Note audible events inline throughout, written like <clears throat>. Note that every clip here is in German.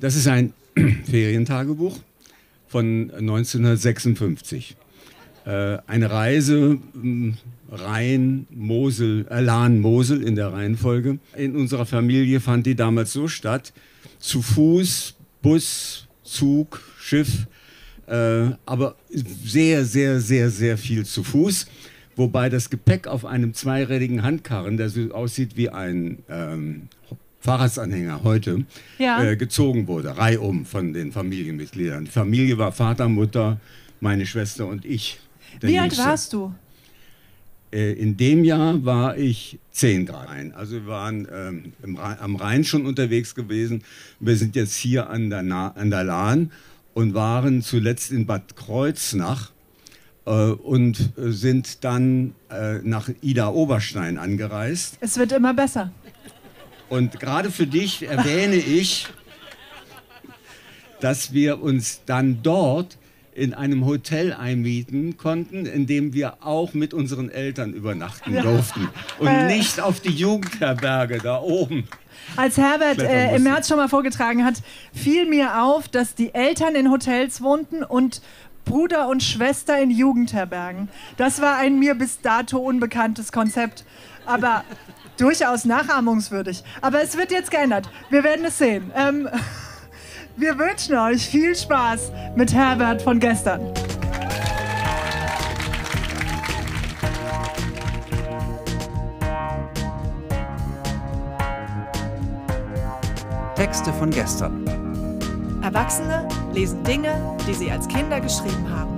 Das ist ein <clears throat> Ferientagebuch von 1956. Äh, eine Reise hm, Rhein, Mosel, äh, Lahn, Mosel in der Reihenfolge. In unserer Familie fand die damals so statt, zu Fuß, Bus, Zug, Schiff, äh, aber sehr, sehr, sehr, sehr viel zu Fuß. Wobei das Gepäck auf einem zweirädigen Handkarren, der so aussieht wie ein ähm, Fahrradsanhänger heute, ja. äh, gezogen wurde, reihum von den Familienmitgliedern. Die Familie war Vater, Mutter, meine Schwester und ich. Wie Jüngste. alt warst du? Äh, in dem Jahr war ich zehn Grad. Also wir waren ähm, Rhein, am Rhein schon unterwegs gewesen. Wir sind jetzt hier an der, Na an der Lahn und waren zuletzt in Bad Kreuznach äh, und sind dann äh, nach Ida Oberstein angereist. Es wird immer besser. Und gerade für dich erwähne ich, dass wir uns dann dort in einem Hotel einmieten konnten, in dem wir auch mit unseren Eltern übernachten durften und äh. nicht auf die Jugendherberge da oben. Als Herbert äh, im März schon mal vorgetragen hat, fiel mir auf, dass die Eltern in Hotels wohnten und Bruder und Schwester in Jugendherbergen. Das war ein mir bis dato unbekanntes Konzept, aber durchaus nachahmungswürdig. Aber es wird jetzt geändert. Wir werden es sehen. Ähm, <laughs> wir wünschen euch viel Spaß mit Herbert von gestern. Texte von gestern. Erwachsene lesen Dinge, die sie als Kinder geschrieben haben.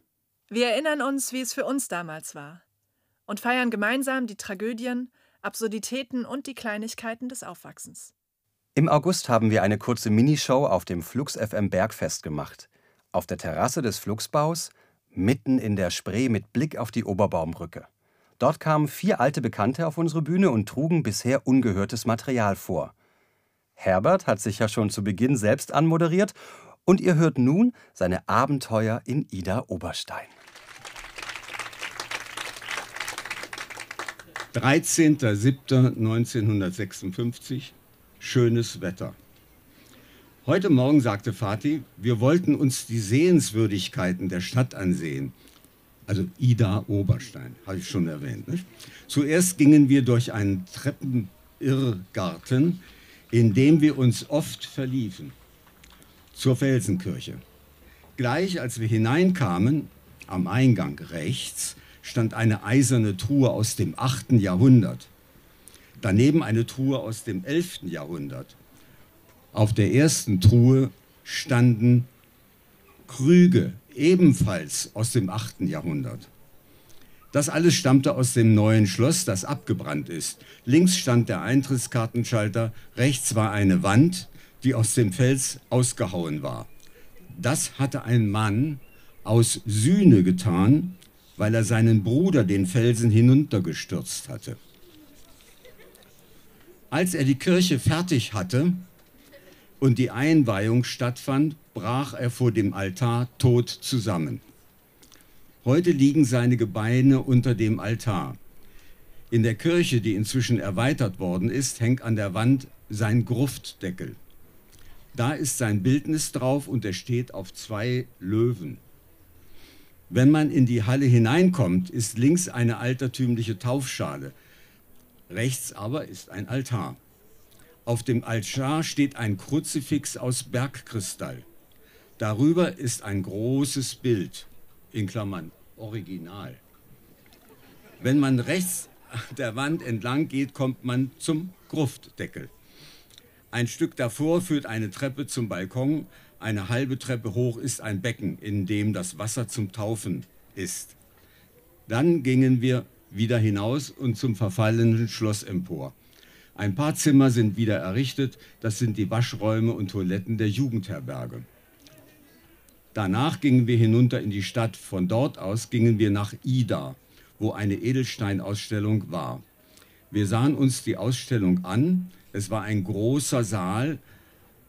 Wir erinnern uns, wie es für uns damals war und feiern gemeinsam die Tragödien, Absurditäten und die Kleinigkeiten des Aufwachsens. Im August haben wir eine kurze Minishow auf dem Flux FM Bergfest gemacht. Auf der Terrasse des Fluxbaus, mitten in der Spree mit Blick auf die Oberbaumbrücke. Dort kamen vier alte Bekannte auf unsere Bühne und trugen bisher ungehörtes Material vor. Herbert hat sich ja schon zu Beginn selbst anmoderiert und ihr hört nun seine Abenteuer in Ida Oberstein. 13.07.1956, schönes Wetter. Heute Morgen sagte Fatih, wir wollten uns die Sehenswürdigkeiten der Stadt ansehen. Also Ida Oberstein, habe ich schon erwähnt. Nicht? Zuerst gingen wir durch einen Treppenirrgarten, in dem wir uns oft verliefen, zur Felsenkirche. Gleich als wir hineinkamen, am Eingang rechts, stand eine eiserne Truhe aus dem 8. Jahrhundert. Daneben eine Truhe aus dem 11. Jahrhundert. Auf der ersten Truhe standen Krüge, ebenfalls aus dem 8. Jahrhundert. Das alles stammte aus dem neuen Schloss, das abgebrannt ist. Links stand der Eintrittskartenschalter, rechts war eine Wand, die aus dem Fels ausgehauen war. Das hatte ein Mann aus Sühne getan, weil er seinen Bruder den Felsen hinuntergestürzt hatte. Als er die Kirche fertig hatte und die Einweihung stattfand, brach er vor dem Altar tot zusammen. Heute liegen seine Gebeine unter dem Altar. In der Kirche, die inzwischen erweitert worden ist, hängt an der Wand sein Gruftdeckel. Da ist sein Bildnis drauf und er steht auf zwei Löwen. Wenn man in die Halle hineinkommt, ist links eine altertümliche Taufschale. Rechts aber ist ein Altar. Auf dem Altar steht ein Kruzifix aus Bergkristall. Darüber ist ein großes Bild, in Klammern Original. Wenn man rechts der Wand entlang geht, kommt man zum Gruftdeckel. Ein Stück davor führt eine Treppe zum Balkon, eine halbe Treppe hoch ist ein Becken, in dem das Wasser zum Taufen ist. Dann gingen wir wieder hinaus und zum verfallenen Schloss empor. Ein paar Zimmer sind wieder errichtet, das sind die Waschräume und Toiletten der Jugendherberge. Danach gingen wir hinunter in die Stadt. Von dort aus gingen wir nach Ida, wo eine Edelsteinausstellung war. Wir sahen uns die Ausstellung an. Es war ein großer Saal.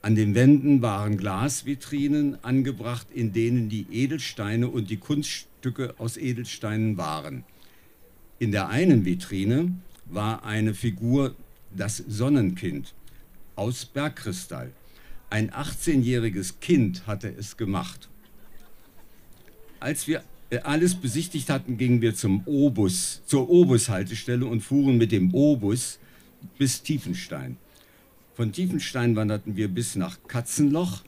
An den Wänden waren Glasvitrinen angebracht, in denen die Edelsteine und die Kunststücke aus Edelsteinen waren. In der einen Vitrine war eine Figur, das Sonnenkind, aus Bergkristall. Ein 18-jähriges Kind hatte es gemacht. Als wir äh, alles besichtigt hatten, gingen wir zum Obus, zur Obus-Haltestelle und fuhren mit dem Obus bis Tiefenstein. Von Tiefenstein wanderten wir bis nach Katzenloch,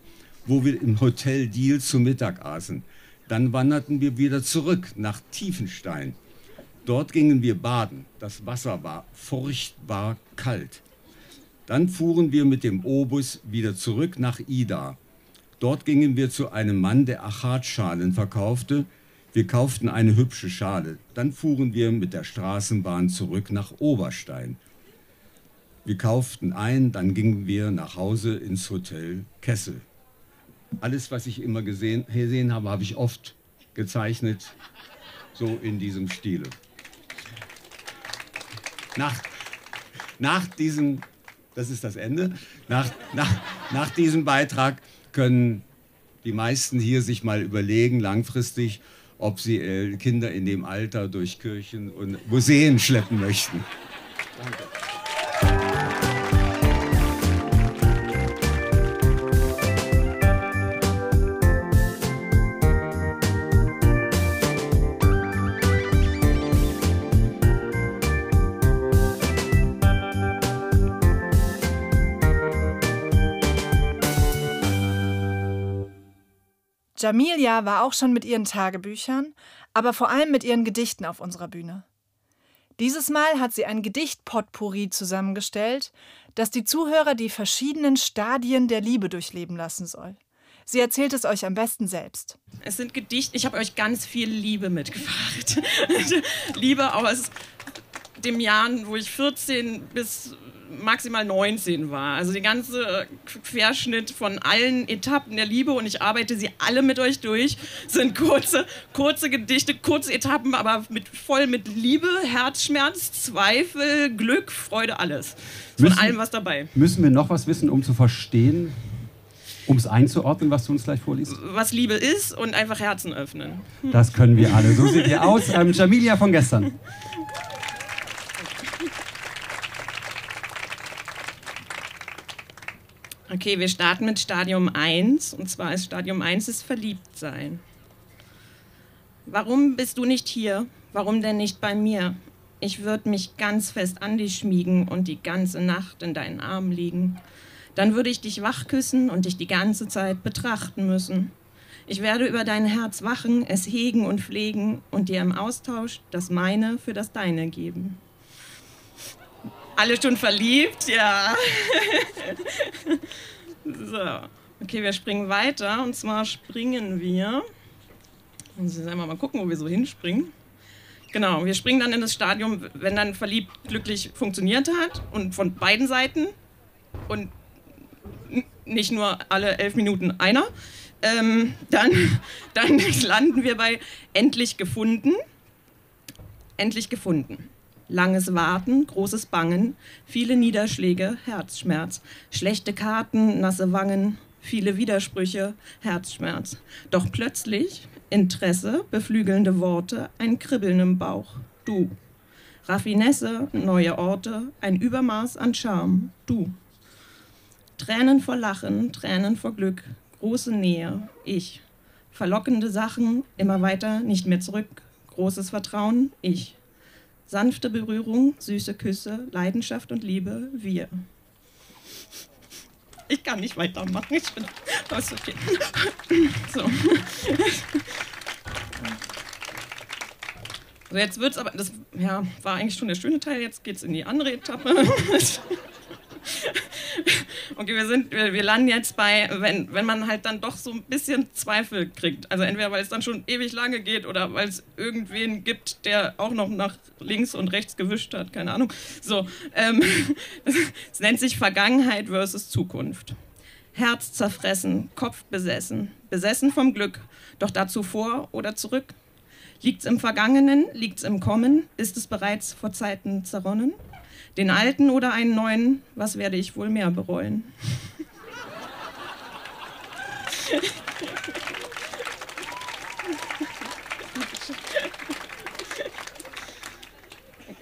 wo wir im Hotel Deal zu Mittag aßen. Dann wanderten wir wieder zurück nach Tiefenstein. Dort gingen wir baden. Das Wasser war furchtbar kalt. Dann fuhren wir mit dem Obus wieder zurück nach Ida. Dort gingen wir zu einem Mann, der Achatschalen verkaufte. Wir kauften eine hübsche Schale. Dann fuhren wir mit der Straßenbahn zurück nach Oberstein. Wir kauften ein, dann gingen wir nach Hause ins Hotel Kessel. Alles, was ich immer gesehen, gesehen habe, habe ich oft gezeichnet, so in diesem Stile. Nach, nach diesem, das ist das Ende, nach, nach, nach diesem Beitrag können die meisten hier sich mal überlegen, langfristig, ob sie äh, Kinder in dem Alter durch Kirchen und Museen schleppen möchten. Danke. Jamilia war auch schon mit ihren Tagebüchern, aber vor allem mit ihren Gedichten auf unserer Bühne. Dieses Mal hat sie ein Gedichtpotpourri zusammengestellt, das die Zuhörer die verschiedenen Stadien der Liebe durchleben lassen soll. Sie erzählt es euch am besten selbst. Es sind Gedichte, ich habe euch ganz viel Liebe mitgebracht. <laughs> Liebe aus dem Jahren, wo ich 14 bis maximal 19 war. Also der ganze Querschnitt von allen Etappen der Liebe und ich arbeite sie alle mit euch durch. Sind kurze, kurze Gedichte, kurze Etappen, aber mit, voll mit Liebe, Herzschmerz, Zweifel, Glück, Freude, alles. Von müssen, allem was dabei. Müssen wir noch was wissen, um zu verstehen, um es einzuordnen, was du uns gleich vorliest? Was Liebe ist und einfach Herzen öffnen. Das können wir alle. So sieht ihr aus. Ähm, Jamilia von gestern. Okay, wir starten mit Stadium 1 und zwar ist Stadium 1 ist Verliebtsein. Warum bist du nicht hier? Warum denn nicht bei mir? Ich würde mich ganz fest an dich schmiegen und die ganze Nacht in deinen Armen liegen. Dann würde ich dich wach küssen und dich die ganze Zeit betrachten müssen. Ich werde über dein Herz wachen, es hegen und pflegen und dir im Austausch das meine für das deine geben. Alle schon verliebt, ja. <laughs> so, okay, wir springen weiter. Und zwar springen wir. Muss ich einmal mal gucken, wo wir so hinspringen. Genau, wir springen dann in das Stadium, wenn dann verliebt glücklich funktioniert hat und von beiden Seiten und nicht nur alle elf Minuten einer. Ähm, dann, <laughs> dann landen wir bei endlich gefunden. Endlich gefunden. Langes Warten, großes Bangen, viele Niederschläge, Herzschmerz, schlechte Karten, nasse Wangen, viele Widersprüche, Herzschmerz. Doch plötzlich Interesse, beflügelnde Worte, ein Kribbeln im Bauch. Du. Raffinesse, neue Orte, ein Übermaß an Charme. Du. Tränen vor Lachen, Tränen vor Glück, große Nähe. Ich. Verlockende Sachen, immer weiter, nicht mehr zurück. Großes Vertrauen. Ich. Sanfte Berührung, süße Küsse, Leidenschaft und Liebe, wir. Ich kann nicht weitermachen. Ich bin. Oh, ist okay. So. So, jetzt wird's aber. Das ja, war eigentlich schon der schöne Teil. Jetzt geht's in die andere Etappe. <laughs> okay, wir, sind, wir, wir landen jetzt bei, wenn, wenn man halt dann doch so ein bisschen Zweifel kriegt. Also entweder weil es dann schon ewig lange geht oder weil es irgendwen gibt, der auch noch nach links und rechts gewischt hat, keine Ahnung. So, ähm, <laughs> es nennt sich Vergangenheit versus Zukunft. Herz zerfressen, Kopf besessen, besessen vom Glück, doch dazu vor oder zurück. Liegt's im Vergangenen, liegt's im Kommen, ist es bereits vor Zeiten zerronnen? Den alten oder einen neuen, was werde ich wohl mehr bereuen?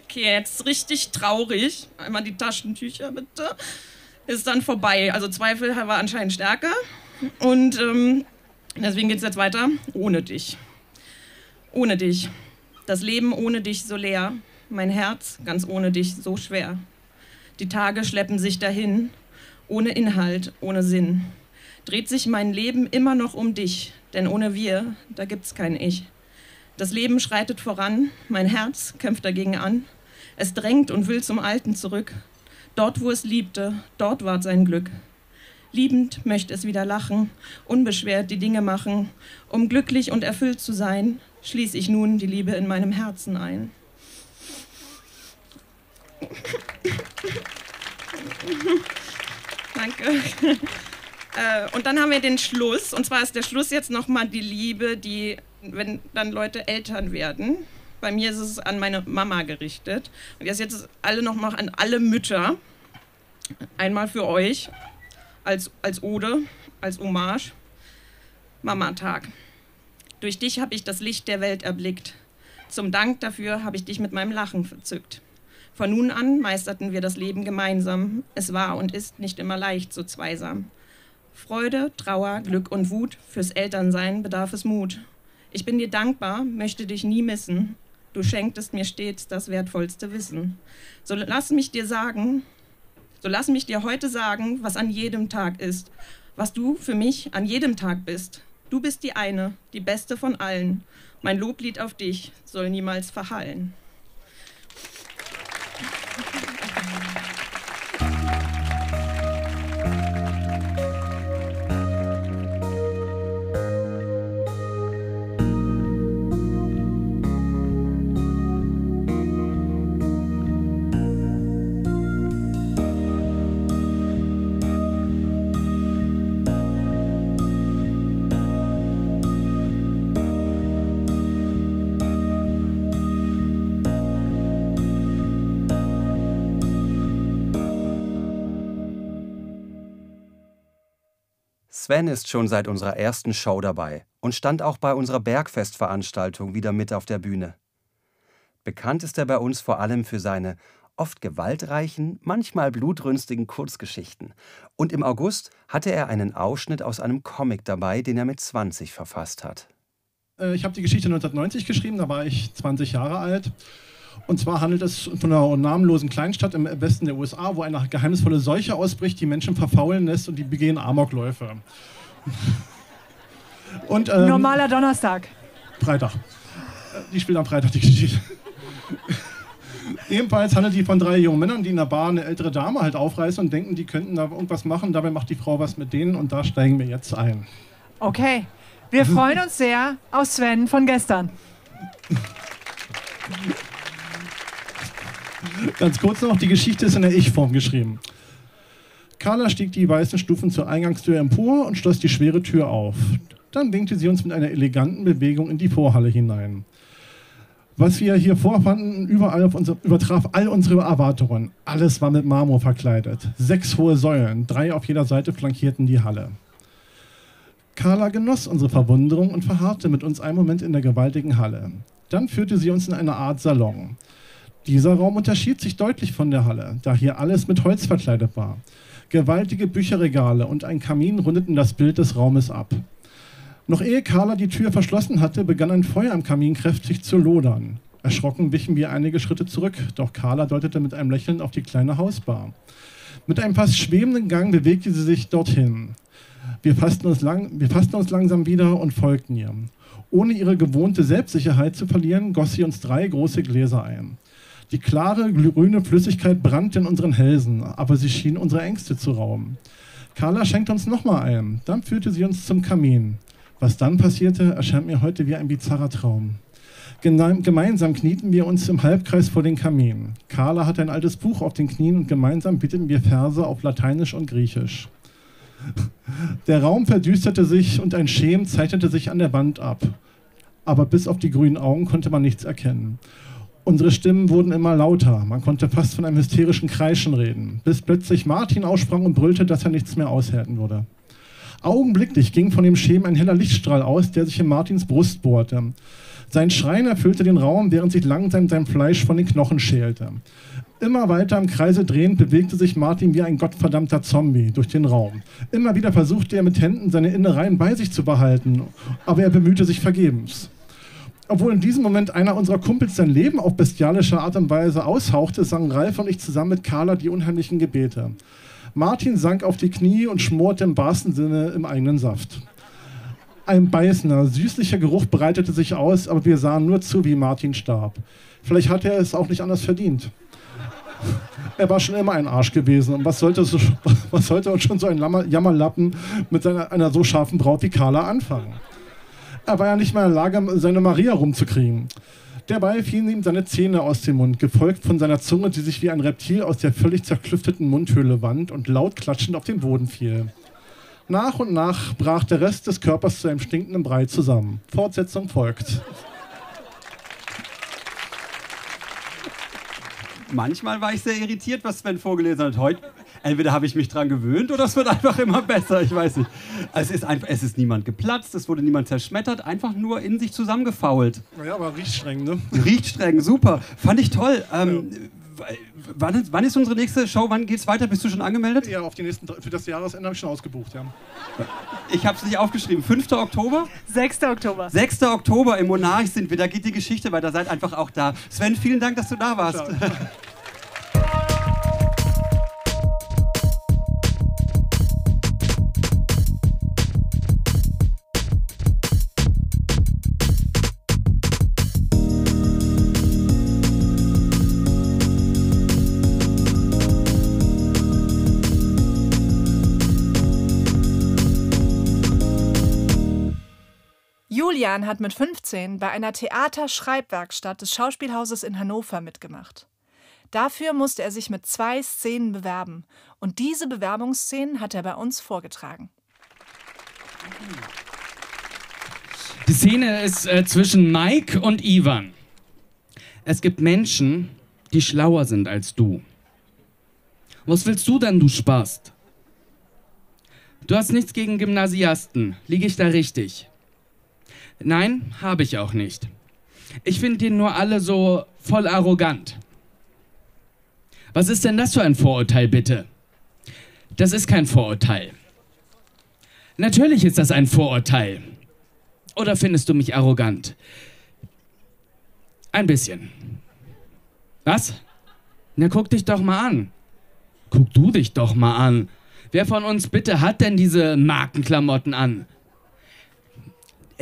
Okay, jetzt richtig traurig. Einmal die Taschentücher bitte. Ist dann vorbei. Also Zweifel war anscheinend stärker. Und ähm, deswegen geht es jetzt weiter. Ohne dich. Ohne dich. Das Leben ohne dich so leer mein Herz ganz ohne dich so schwer. Die Tage schleppen sich dahin, ohne Inhalt, ohne Sinn. Dreht sich mein Leben immer noch um dich, denn ohne wir, da gibt's kein Ich. Das Leben schreitet voran, mein Herz kämpft dagegen an. Es drängt und will zum Alten zurück. Dort, wo es liebte, dort ward sein Glück. Liebend möchte es wieder lachen, unbeschwert die Dinge machen. Um glücklich und erfüllt zu sein, schließe ich nun die Liebe in meinem Herzen ein. <laughs> Danke. Äh, und dann haben wir den Schluss. Und zwar ist der Schluss jetzt nochmal die Liebe, die, wenn dann Leute Eltern werden. Bei mir ist es an meine Mama gerichtet. Und jetzt jetzt alle nochmal an alle Mütter. Einmal für euch als, als Ode, als Hommage. Mama-Tag. Durch dich habe ich das Licht der Welt erblickt. Zum Dank dafür habe ich dich mit meinem Lachen verzückt. Von nun an meisterten wir das Leben gemeinsam. Es war und ist nicht immer leicht, so zweisam. Freude, Trauer, Glück und Wut, fürs Elternsein bedarf es Mut. Ich bin dir dankbar, möchte dich nie missen. Du schenktest mir stets das wertvollste Wissen. So lass mich dir sagen, so lass mich dir heute sagen, was an jedem Tag ist, was du für mich an jedem Tag bist. Du bist die eine, die beste von allen. Mein Loblied auf dich soll niemals verhallen. Sven ist schon seit unserer ersten Show dabei und stand auch bei unserer Bergfestveranstaltung wieder mit auf der Bühne. Bekannt ist er bei uns vor allem für seine oft gewaltreichen, manchmal blutrünstigen Kurzgeschichten. Und im August hatte er einen Ausschnitt aus einem Comic dabei, den er mit 20 verfasst hat. Äh, ich habe die Geschichte 1990 geschrieben, da war ich 20 Jahre alt. Und zwar handelt es von einer namenlosen Kleinstadt im Westen der USA, wo eine geheimnisvolle Seuche ausbricht, die Menschen verfaulen lässt und die begehen Amokläufe. <laughs> Und, ähm, Normaler Donnerstag. Freitag. Die spielt am Freitag die Geschichte. Ebenfalls handelt die von drei jungen Männern, die in der Bar eine ältere Dame halt aufreißen und denken, die könnten da irgendwas machen. Dabei macht die Frau was mit denen und da steigen wir jetzt ein. Okay. Wir freuen uns sehr auf Sven von gestern. <laughs> Ganz kurz noch, die Geschichte ist in der Ich-Form geschrieben. Carla stieg die weißen Stufen zur Eingangstür empor und schloss die schwere Tür auf. Dann winkte sie uns mit einer eleganten Bewegung in die Vorhalle hinein. Was wir hier vorfanden, überall unsere, übertraf all unsere Erwartungen. Alles war mit Marmor verkleidet. Sechs hohe Säulen, drei auf jeder Seite flankierten die Halle. Carla genoss unsere Verwunderung und verharrte mit uns einen Moment in der gewaltigen Halle. Dann führte sie uns in eine Art Salon. Dieser Raum unterschied sich deutlich von der Halle, da hier alles mit Holz verkleidet war. Gewaltige Bücherregale und ein Kamin rundeten das Bild des Raumes ab. Noch ehe Carla die Tür verschlossen hatte, begann ein Feuer am Kamin kräftig zu lodern. Erschrocken wichen wir einige Schritte zurück, doch Carla deutete mit einem Lächeln auf die kleine Hausbar. Mit einem fast schwebenden Gang bewegte sie sich dorthin. Wir fassten uns, lang, wir fassten uns langsam wieder und folgten ihr. Ohne ihre gewohnte Selbstsicherheit zu verlieren, goss sie uns drei große Gläser ein. Die klare, grüne Flüssigkeit brannte in unseren Hälsen, aber sie schien unsere Ängste zu rauben. Carla schenkte uns nochmal ein. Dann führte sie uns zum Kamin. Was dann passierte, erscheint mir heute wie ein bizarrer Traum. Gemeinsam knieten wir uns im Halbkreis vor den Kamin. Carla hatte ein altes Buch auf den Knien und gemeinsam bitteten wir Verse auf Lateinisch und Griechisch. Der Raum verdüsterte sich und ein Schem zeichnete sich an der Wand ab. Aber bis auf die grünen Augen konnte man nichts erkennen. Unsere Stimmen wurden immer lauter. Man konnte fast von einem hysterischen Kreischen reden, bis plötzlich Martin aussprang und brüllte, dass er nichts mehr aushalten würde. Augenblicklich ging von dem Schem ein heller Lichtstrahl aus, der sich in Martins Brust bohrte. Sein Schreien erfüllte den Raum, während sich langsam sein Fleisch von den Knochen schälte. Immer weiter im Kreise drehend bewegte sich Martin wie ein gottverdammter Zombie durch den Raum. Immer wieder versuchte er mit Händen seine Innereien bei sich zu behalten, aber er bemühte sich vergebens. Obwohl in diesem Moment einer unserer Kumpels sein Leben auf bestialische Art und Weise aushauchte, sangen Ralf und ich zusammen mit Carla die unheimlichen Gebete. Martin sank auf die Knie und schmorte im wahrsten Sinne im eigenen Saft. Ein beißender, süßlicher Geruch breitete sich aus, aber wir sahen nur zu, wie Martin starb. Vielleicht hat er es auch nicht anders verdient. Er war schon immer ein Arsch gewesen. Und was sollte, so, <laughs> was sollte uns schon so ein Jammerlappen mit seiner, einer so scharfen Braut wie Carla anfangen? Er war ja nicht mal in der Lage, seine Maria rumzukriegen. Dabei fielen ihm seine Zähne aus dem Mund, gefolgt von seiner Zunge, die sich wie ein Reptil aus der völlig zerklüfteten Mundhöhle wand und laut klatschend auf den Boden fiel. Nach und nach brach der Rest des Körpers zu einem stinkenden Brei zusammen. Fortsetzung folgt. Manchmal war ich sehr irritiert, was Sven vorgelesen hat. Heute, entweder habe ich mich dran gewöhnt oder es wird einfach immer besser. Ich weiß nicht. Es ist, einfach, es ist niemand geplatzt, es wurde niemand zerschmettert, einfach nur in sich zusammengefault. Ja, aber riecht streng, ne? Riecht streng, super. Fand ich toll. Ähm, ja wann, wann, ist unsere nächste Show? Wann geht's weiter? Bist du schon angemeldet? Ja, auf die nächsten, für das Jahresende habe ich schon ausgebucht, ja. Ich habe es nicht aufgeschrieben. 5. Oktober? 6. Oktober. 6. Oktober im Monarch sind wir. Da geht die Geschichte weiter. Seid einfach auch da. Sven, vielen Dank, dass du da warst. Julian hat mit 15 bei einer Theaterschreibwerkstatt des Schauspielhauses in Hannover mitgemacht. Dafür musste er sich mit zwei Szenen bewerben und diese Bewerbungsszenen hat er bei uns vorgetragen. Die Szene ist äh, zwischen Mike und Ivan. Es gibt Menschen, die schlauer sind als du. Was willst du denn, du Spast? Du hast nichts gegen Gymnasiasten. Liege ich da richtig? Nein, habe ich auch nicht. Ich finde die nur alle so voll arrogant. Was ist denn das für ein Vorurteil, bitte? Das ist kein Vorurteil. Natürlich ist das ein Vorurteil. Oder findest du mich arrogant? Ein bisschen. Was? Na, guck dich doch mal an. Guck du dich doch mal an. Wer von uns bitte hat denn diese Markenklamotten an?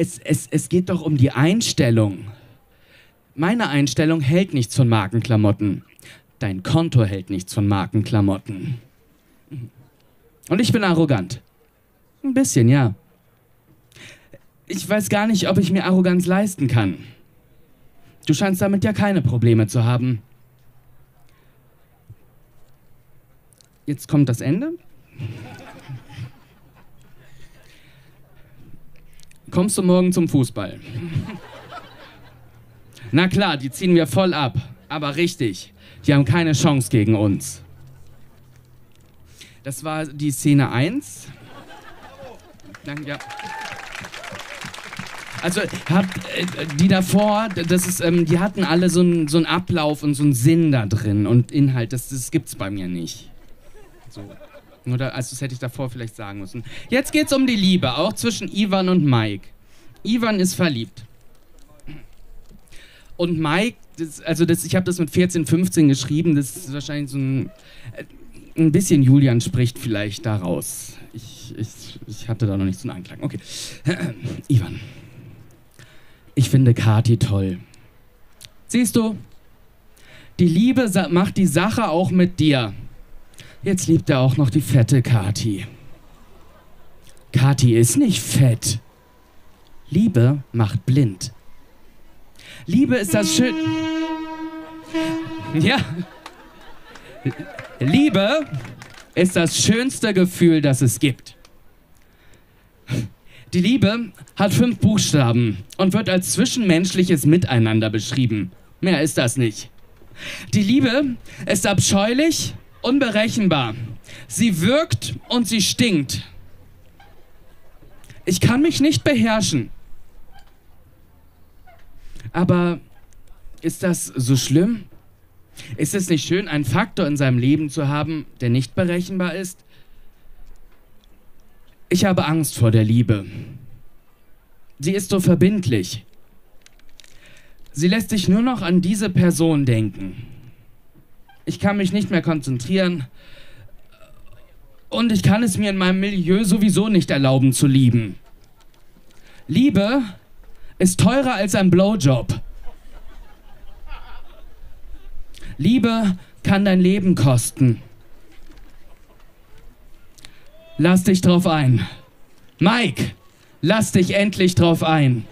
Es, es, es geht doch um die Einstellung. Meine Einstellung hält nichts von Markenklamotten. Dein Konto hält nichts von Markenklamotten. Und ich bin arrogant. Ein bisschen, ja. Ich weiß gar nicht, ob ich mir Arroganz leisten kann. Du scheinst damit ja keine Probleme zu haben. Jetzt kommt das Ende. Kommst du morgen zum Fußball? Na klar, die ziehen wir voll ab. Aber richtig, die haben keine Chance gegen uns. Das war die Szene 1. Danke, ja. Also habt äh, die davor, das ist, ähm, die hatten alle so einen so Ablauf und so einen Sinn da drin und Inhalt, das, das gibt's bei mir nicht. So. Oder also das hätte ich davor vielleicht sagen müssen. Jetzt geht's um die Liebe, auch zwischen Ivan und Mike. Ivan ist verliebt. Und Mike, das, also das, ich habe das mit 14, 15 geschrieben, das ist wahrscheinlich so ein, äh, ein bisschen Julian spricht vielleicht daraus. Ich, ich, ich hatte da noch nicht so einen Anklang. Okay. <clears throat> Ivan. Ich finde Kati toll. Siehst du, Die Liebe macht die Sache auch mit dir. Jetzt liebt er auch noch die fette Kati. Kati ist nicht fett. Liebe macht blind. Liebe ist das schön. Ja. Liebe ist das schönste Gefühl, das es gibt. Die Liebe hat fünf Buchstaben und wird als zwischenmenschliches Miteinander beschrieben. Mehr ist das nicht. Die Liebe ist abscheulich, unberechenbar. Sie wirkt und sie stinkt. Ich kann mich nicht beherrschen. Aber ist das so schlimm? Ist es nicht schön, einen Faktor in seinem Leben zu haben, der nicht berechenbar ist? Ich habe Angst vor der Liebe. Sie ist so verbindlich. Sie lässt sich nur noch an diese Person denken. Ich kann mich nicht mehr konzentrieren und ich kann es mir in meinem Milieu sowieso nicht erlauben zu lieben. Liebe ist teurer als ein Blowjob. Liebe kann dein Leben kosten. Lass dich drauf ein. Mike, lass dich endlich drauf ein.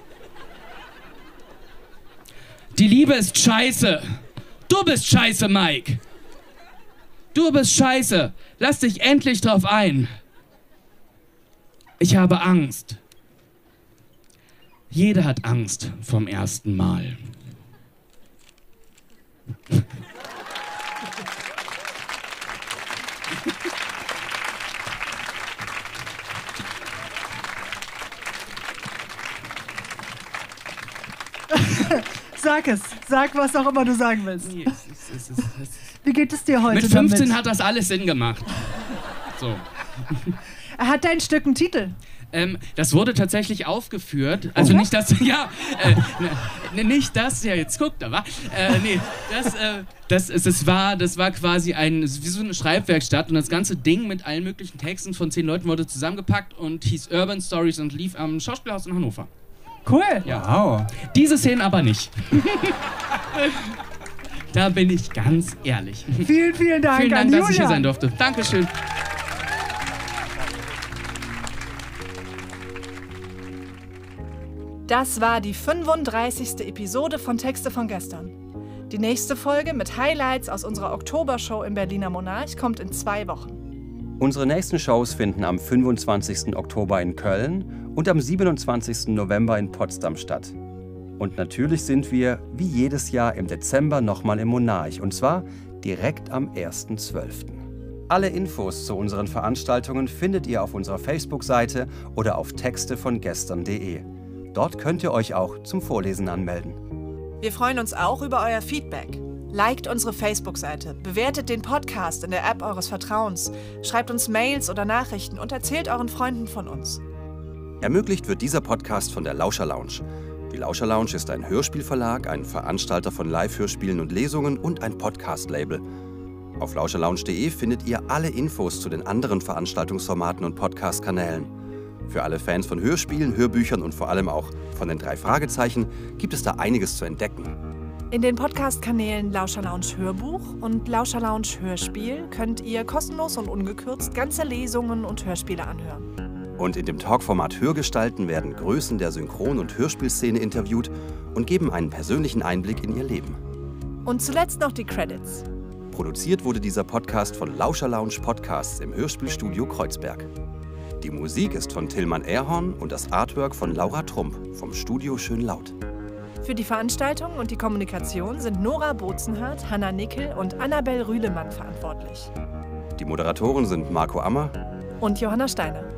Die Liebe ist scheiße. Du bist scheiße, Mike. Du bist scheiße. Lass dich endlich drauf ein. Ich habe Angst. Jeder hat Angst vom ersten Mal. Sag es. Sag, was auch immer du sagen willst. Wie geht es dir heute? Mit 15 damit? hat das alles Sinn gemacht. So. <laughs> Hat dein Stück einen Titel? Ähm, das wurde tatsächlich aufgeführt. Also nicht das, <laughs> ja, äh, ne, nicht das, ja, jetzt guckt aber. Äh, nee, das, äh, das, es, es war, das war quasi ein, wie so eine Schreibwerkstatt und das ganze Ding mit allen möglichen Texten von zehn Leuten wurde zusammengepackt und hieß Urban Stories und lief am Schauspielhaus in Hannover. Cool. Ja. Wow. Diese Szenen aber nicht. <laughs> da bin ich ganz ehrlich. Vielen, vielen Dank. Vielen Dank, dass ich hier sein durfte. Dankeschön. Das war die 35. Episode von Texte von gestern. Die nächste Folge mit Highlights aus unserer Oktobershow im Berliner Monarch kommt in zwei Wochen. Unsere nächsten Shows finden am 25. Oktober in Köln und am 27. November in Potsdam statt. Und natürlich sind wir, wie jedes Jahr im Dezember, nochmal im Monarch und zwar direkt am 1.12. Alle Infos zu unseren Veranstaltungen findet ihr auf unserer Facebook-Seite oder auf texte von gestern.de. Dort könnt ihr euch auch zum Vorlesen anmelden. Wir freuen uns auch über euer Feedback. Liked unsere Facebook-Seite, bewertet den Podcast in der App eures Vertrauens, schreibt uns Mails oder Nachrichten und erzählt euren Freunden von uns. Ermöglicht wird dieser Podcast von der Lauscher Lounge. Die Lauscher Lounge ist ein Hörspielverlag, ein Veranstalter von Live-Hörspielen und Lesungen und ein Podcast-Label. Auf lauscherlounge.de findet ihr alle Infos zu den anderen Veranstaltungsformaten und Podcast-Kanälen. Für alle Fans von Hörspielen, Hörbüchern und vor allem auch von den drei Fragezeichen gibt es da einiges zu entdecken. In den Podcast-Kanälen Lauscher Lounge Hörbuch und Lauscher Lounge Hörspiel könnt ihr kostenlos und ungekürzt ganze Lesungen und Hörspiele anhören. Und in dem Talkformat Hörgestalten werden Größen der Synchron- und Hörspielszene interviewt und geben einen persönlichen Einblick in ihr Leben. Und zuletzt noch die Credits. Produziert wurde dieser Podcast von Lauscher Lounge Podcasts im Hörspielstudio Kreuzberg. Die Musik ist von Tillmann Erhorn und das Artwork von Laura Trump vom Studio Schön Laut. Für die Veranstaltung und die Kommunikation sind Nora Bozenhardt, Hanna Nickel und Annabel Rühlemann verantwortlich. Die Moderatoren sind Marco Ammer und Johanna Steiner.